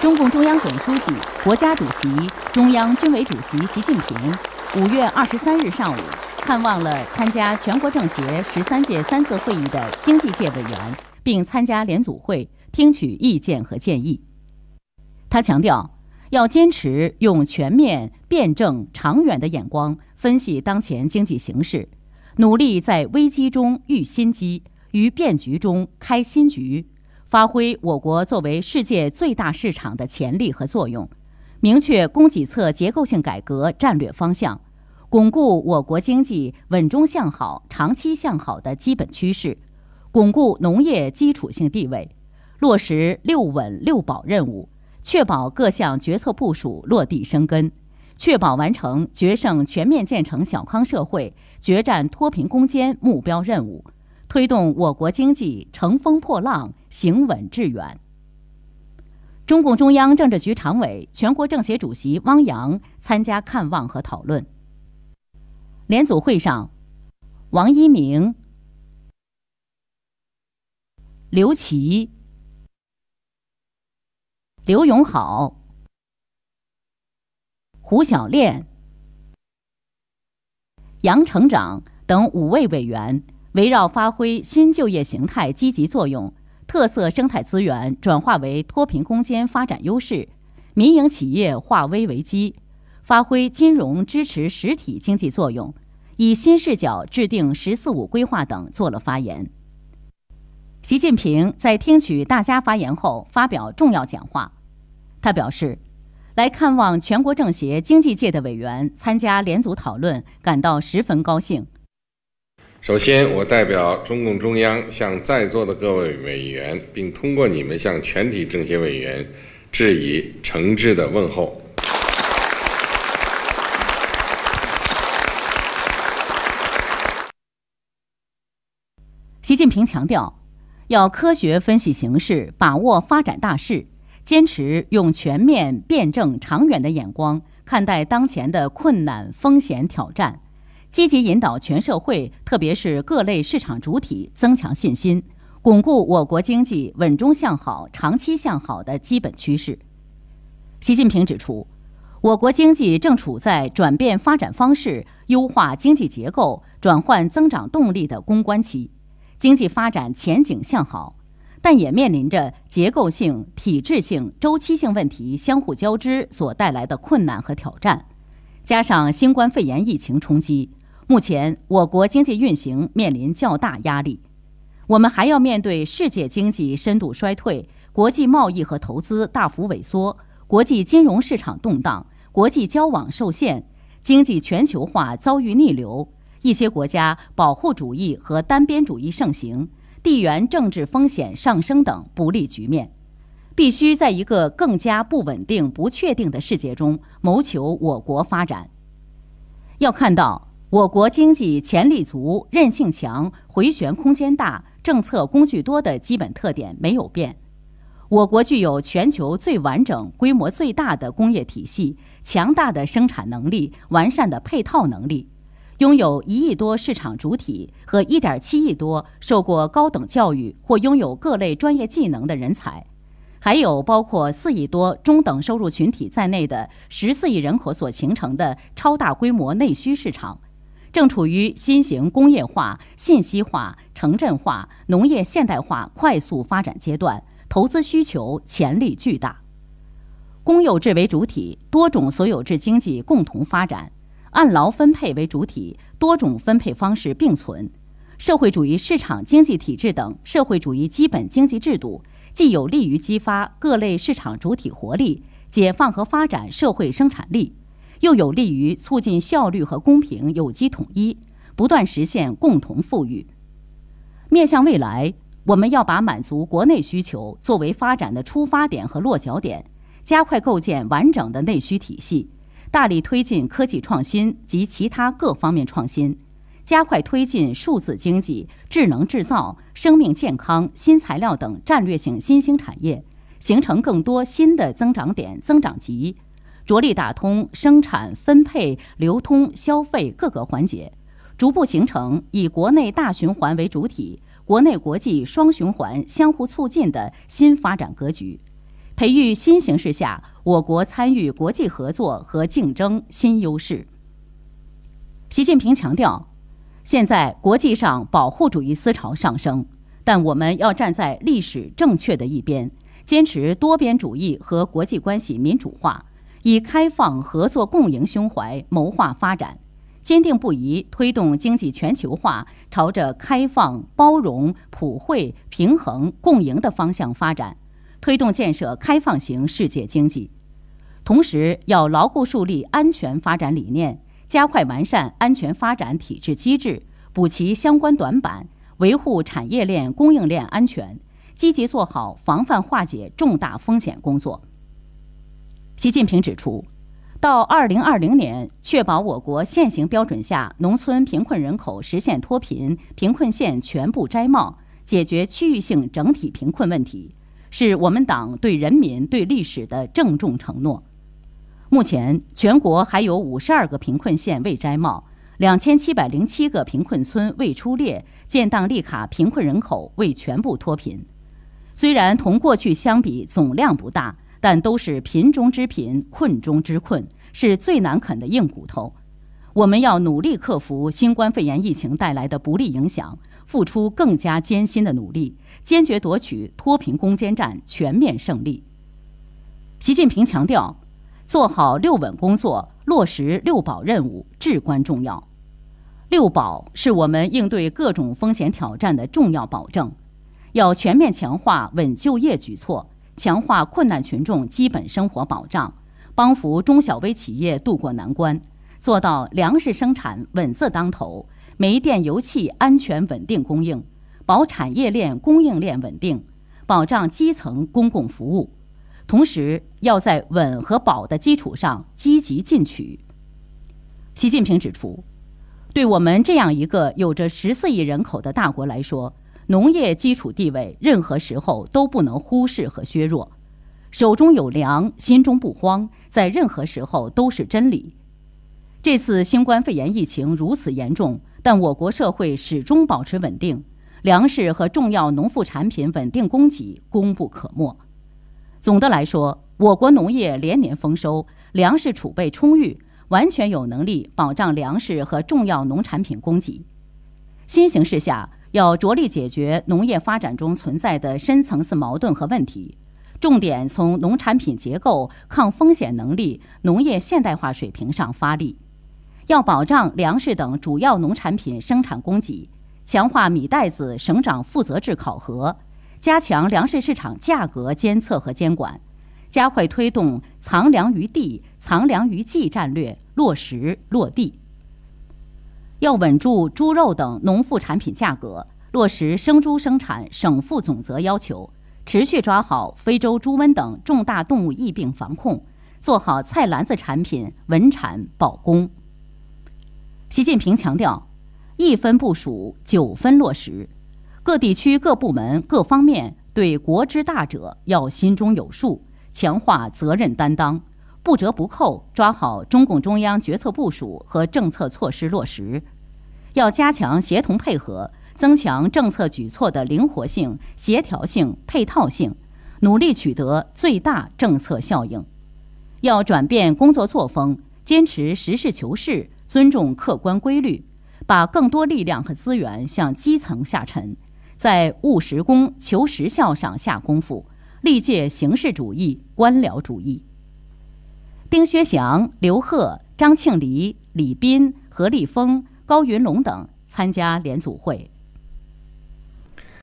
中共中央总书记、国家主席、中央军委主席习近平五月二十三日上午看望了参加全国政协十三届三次会议的经济界委员，并参加联组会，听取意见和建议。他强调，要坚持用全面、辩证、长远的眼光分析当前经济形势，努力在危机中遇新机，于变局中开新局。发挥我国作为世界最大市场的潜力和作用，明确供给侧结构性改革战略方向，巩固我国经济稳中向好、长期向好的基本趋势，巩固农业基础性地位，落实“六稳六保”任务，确保各项决策部署落地生根，确保完成决胜全面建成小康社会、决战脱贫攻坚目标任务。推动我国经济乘风破浪、行稳致远。中共中央政治局常委、全国政协主席汪洋参加看望和讨论。联组会上，王一鸣、刘奇、刘永好、胡小练、杨成长等五位委员。围绕发挥新就业形态积极作用，特色生态资源转化为脱贫攻坚发展优势，民营企业化危为机，发挥金融支持实体经济作用，以新视角制定“十四五”规划等做了发言。习近平在听取大家发言后发表重要讲话，他表示，来看望全国政协经济界的委员参加联组讨论，感到十分高兴。首先，我代表中共中央向在座的各位委员，并通过你们向全体政协委员致以诚挚的问候。习近平强调，要科学分析形势，把握发展大势，坚持用全面、辩证、长远的眼光看待当前的困难、风险、挑战。积极引导全社会，特别是各类市场主体增强信心，巩固我国经济稳中向好、长期向好的基本趋势。习近平指出，我国经济正处在转变发展方式、优化经济结构、转换增长动力的攻关期，经济发展前景向好，但也面临着结构性、体制性、周期性问题相互交织所带来的困难和挑战，加上新冠肺炎疫情冲击。目前，我国经济运行面临较大压力，我们还要面对世界经济深度衰退、国际贸易和投资大幅萎缩、国际金融市场动荡、国际交往受限、经济全球化遭遇逆流、一些国家保护主义和单边主义盛行、地缘政治风险上升等不利局面，必须在一个更加不稳定、不确定的世界中谋求我国发展。要看到。我国经济潜力足、韧性强、回旋空间大、政策工具多的基本特点没有变。我国具有全球最完整、规模最大的工业体系、强大的生产能力、完善的配套能力，拥有一亿多市场主体和一点七亿多受过高等教育或拥有各类专业技能的人才，还有包括四亿多中等收入群体在内的十四亿人口所形成的超大规模内需市场。正处于新型工业化、信息化、城镇化、农业现代化快速发展阶段，投资需求潜力巨大。公有制为主体，多种所有制经济共同发展；按劳分配为主体，多种分配方式并存。社会主义市场经济体制等社会主义基本经济制度，既有利于激发各类市场主体活力，解放和发展社会生产力。又有利于促进效率和公平有机统一，不断实现共同富裕。面向未来，我们要把满足国内需求作为发展的出发点和落脚点，加快构建完整的内需体系，大力推进科技创新及其他各方面创新，加快推进数字经济、智能制造、生命健康、新材料等战略性新兴产业，形成更多新的增长点、增长极。着力打通生产、分配、流通、消费各个环节，逐步形成以国内大循环为主体、国内国际双循环相互促进的新发展格局，培育新形势下我国参与国际合作和竞争新优势。习近平强调，现在国际上保护主义思潮上升，但我们要站在历史正确的一边，坚持多边主义和国际关系民主化，以开放、合作、共赢胸怀谋划发展。坚定不移推动经济全球化朝着开放、包容、普惠、平衡、共赢的方向发展，推动建设开放型世界经济。同时，要牢固树立安全发展理念，加快完善安全发展体制机制，补齐相关短板，维护产业链、供应链安全，积极做好防范化解重大风险工作。习近平指出。到二零二零年，确保我国现行标准下农村贫困人口实现脱贫、贫困县全部摘帽，解决区域性整体贫困问题，是我们党对人民、对历史的郑重承诺。目前，全国还有五十二个贫困县未摘帽，两千七百零七个贫困村未出列，建档立卡贫困人口未全部脱贫。虽然同过去相比总量不大。但都是贫中之贫、困中之困，是最难啃的硬骨头。我们要努力克服新冠肺炎疫情带来的不利影响，付出更加艰辛的努力，坚决夺取脱贫攻坚战全面胜利。习近平强调，做好六稳工作，落实六保任务至关重要。六保是我们应对各种风险挑战的重要保证，要全面强化稳就业举措。强化困难群众基本生活保障，帮扶中小微企业渡过难关，做到粮食生产稳字当头，煤电油气安全稳定供应，保产业链供应链稳定，保障基层公共服务。同时，要在稳和保的基础上积极进取。习近平指出，对我们这样一个有着十四亿人口的大国来说，农业基础地位，任何时候都不能忽视和削弱。手中有粮，心中不慌，在任何时候都是真理。这次新冠肺炎疫情如此严重，但我国社会始终保持稳定，粮食和重要农副产品稳定供给功不可没。总的来说，我国农业连年丰收，粮食储备充裕，完全有能力保障粮食和重要农产品供给。新形势下。要着力解决农业发展中存在的深层次矛盾和问题，重点从农产品结构、抗风险能力、农业现代化水平上发力。要保障粮食等主要农产品生产供给，强化米袋子省长负责制考核，加强粮食市场价格监测和监管，加快推动“藏粮于地、藏粮于技”战略落实落地。要稳住猪肉等农副产品价格，落实生猪生产省负总责要求，持续抓好非洲猪瘟等重大动物疫病防控，做好菜篮子产品稳产保供。习近平强调，一分部署，九分落实，各地区各部门各方面对国之大者要心中有数，强化责任担当。不折不扣抓好中共中央决策部署和政策措施落实，要加强协同配合，增强政策举措的灵活性、协调性、配套性，努力取得最大政策效应。要转变工作作风，坚持实事求是，尊重客观规律，把更多力量和资源向基层下沉，在务实功、求实效上下功夫，力戒形式主义、官僚主义。丁薛祥、刘鹤、张庆黎、李斌、何立峰、高云龙等参加联组会。